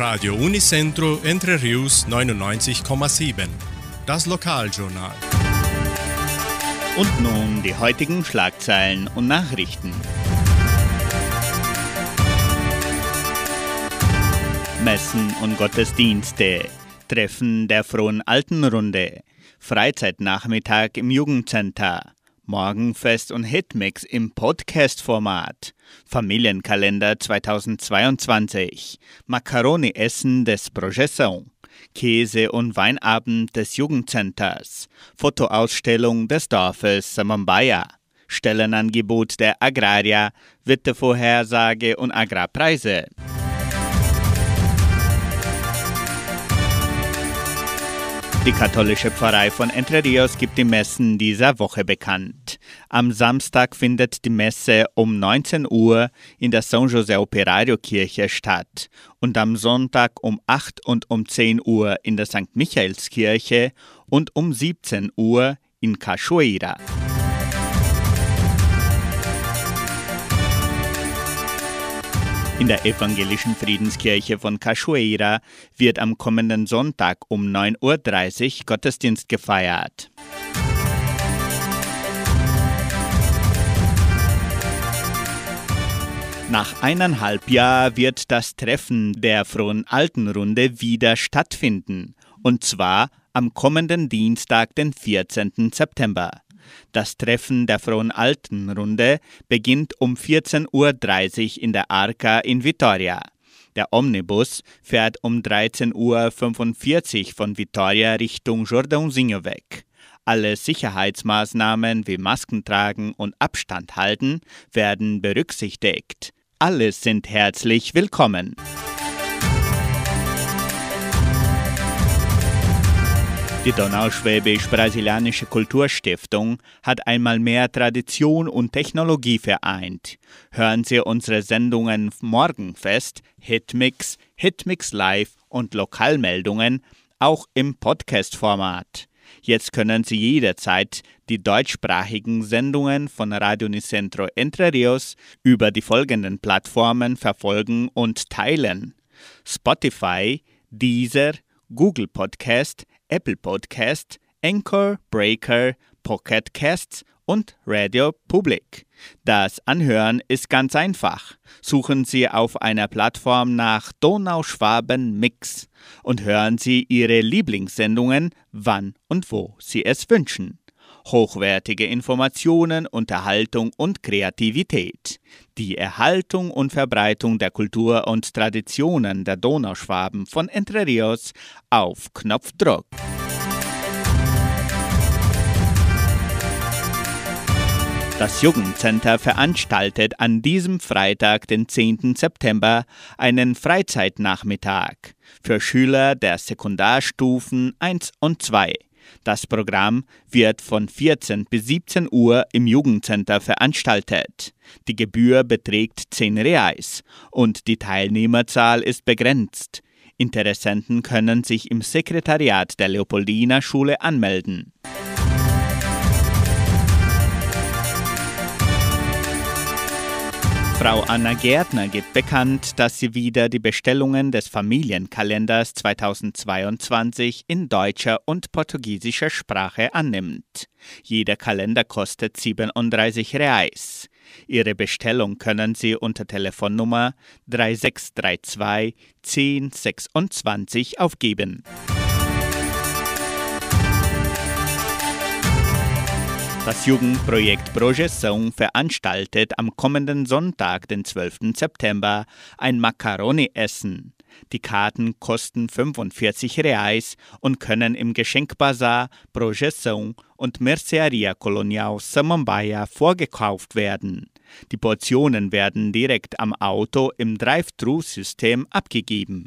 Radio Unicentro Entre Rius 99,7. Das Lokaljournal. Und nun die heutigen Schlagzeilen und Nachrichten. Messen und Gottesdienste. Treffen der Frohen Altenrunde. Freizeitnachmittag im Jugendcenter. Morgenfest und Hitmix im Podcast-Format. Familienkalender 2022. Macaroni-Essen des Projeção. Käse- und Weinabend des Jugendcenters. Fotoausstellung des Dorfes Samambaya. Stellenangebot der Agraria, Wettervorhersage und Agrarpreise. Die katholische Pfarrei von Entre Rios gibt die Messen dieser Woche bekannt. Am Samstag findet die Messe um 19 Uhr in der San José Operario Kirche statt und am Sonntag um 8 und um 10 Uhr in der St. Michaelskirche und um 17 Uhr in Cachoeira. In der evangelischen Friedenskirche von Cachoeira wird am kommenden Sonntag um 9.30 Uhr Gottesdienst gefeiert. Nach eineinhalb Jahren wird das Treffen der Frohen Altenrunde wieder stattfinden, und zwar am kommenden Dienstag, den 14. September. Das Treffen der Frohen Altenrunde beginnt um 14.30 Uhr in der Arca in Vitoria. Der Omnibus fährt um 13.45 Uhr von Vitoria Richtung Jordãozinho weg. Alle Sicherheitsmaßnahmen wie Masken tragen und Abstand halten werden berücksichtigt. Alle sind herzlich willkommen. Die Donauschwäbisch-Brasilianische Kulturstiftung hat einmal mehr Tradition und Technologie vereint. Hören Sie unsere Sendungen Morgenfest, Hitmix, Hitmix Live und Lokalmeldungen auch im Podcast-Format. Jetzt können Sie jederzeit die deutschsprachigen Sendungen von Radio Nicentro Entre Rios über die folgenden Plattformen verfolgen und teilen: Spotify, Deezer, Google Podcast, Apple Podcast, Anchor, Breaker, Pocket Casts und Radio Public. Das Anhören ist ganz einfach. Suchen Sie auf einer Plattform nach Donauschwaben Mix und hören Sie Ihre Lieblingssendungen, wann und wo Sie es wünschen. Hochwertige Informationen, Unterhaltung und Kreativität. Die Erhaltung und Verbreitung der Kultur und Traditionen der Donauschwaben von Entre Rios auf Knopfdruck. Das Jugendcenter veranstaltet an diesem Freitag, den 10. September, einen Freizeitnachmittag für Schüler der Sekundarstufen 1 und 2. Das Programm wird von 14 bis 17 Uhr im Jugendcenter veranstaltet. Die Gebühr beträgt 10 Reais und die Teilnehmerzahl ist begrenzt. Interessenten können sich im Sekretariat der Leopoldina Schule anmelden. Frau Anna Gärtner gibt bekannt, dass sie wieder die Bestellungen des Familienkalenders 2022 in deutscher und portugiesischer Sprache annimmt. Jeder Kalender kostet 37 Reais. Ihre Bestellung können Sie unter Telefonnummer 3632 1026 aufgeben. Das Jugendprojekt Projeção veranstaltet am kommenden Sonntag, den 12. September, ein Macaroni-Essen. Die Karten kosten 45 Reais und können im Geschenkbazar Projeção und Mercearia Colonial Samambaia vorgekauft werden. Die Portionen werden direkt am Auto im Drive-Thru-System abgegeben.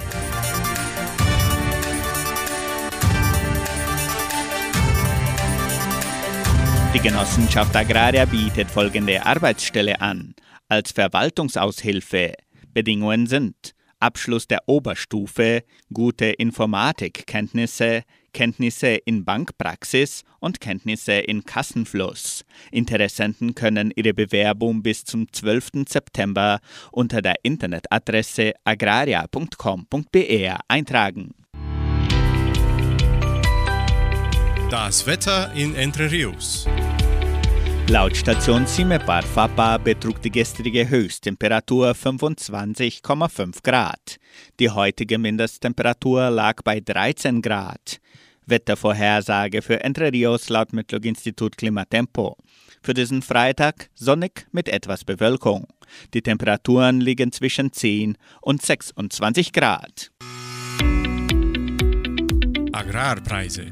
Die Genossenschaft Agraria bietet folgende Arbeitsstelle an. Als Verwaltungsaushilfe. Bedingungen sind Abschluss der Oberstufe, gute Informatikkenntnisse, Kenntnisse in Bankpraxis und Kenntnisse in Kassenfluss. Interessenten können ihre Bewerbung bis zum 12. September unter der Internetadresse agraria.com.br eintragen. Das Wetter in Entre Rios. Laut Station Cimepar Fapa betrug die gestrige Höchsttemperatur 25,5 Grad. Die heutige Mindesttemperatur lag bei 13 Grad. Wettervorhersage für Entre Rios laut Metlog-Institut Klimatempo. Für diesen Freitag sonnig mit etwas Bewölkung. Die Temperaturen liegen zwischen 10 und 26 Grad. Agrarpreise.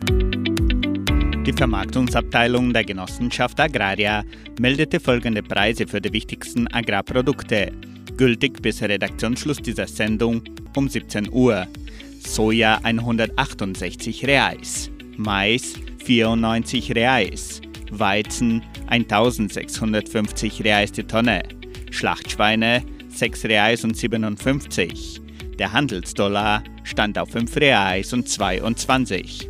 Die Vermarktungsabteilung der Genossenschaft Agraria meldete folgende Preise für die wichtigsten Agrarprodukte, gültig bis Redaktionsschluss dieser Sendung um 17 Uhr. Soja 168 Reais, Mais 94 Reais, Weizen 1650 Reais die Tonne, Schlachtschweine 6 Reais und 57. Der Handelsdollar stand auf 5 Reais und 22.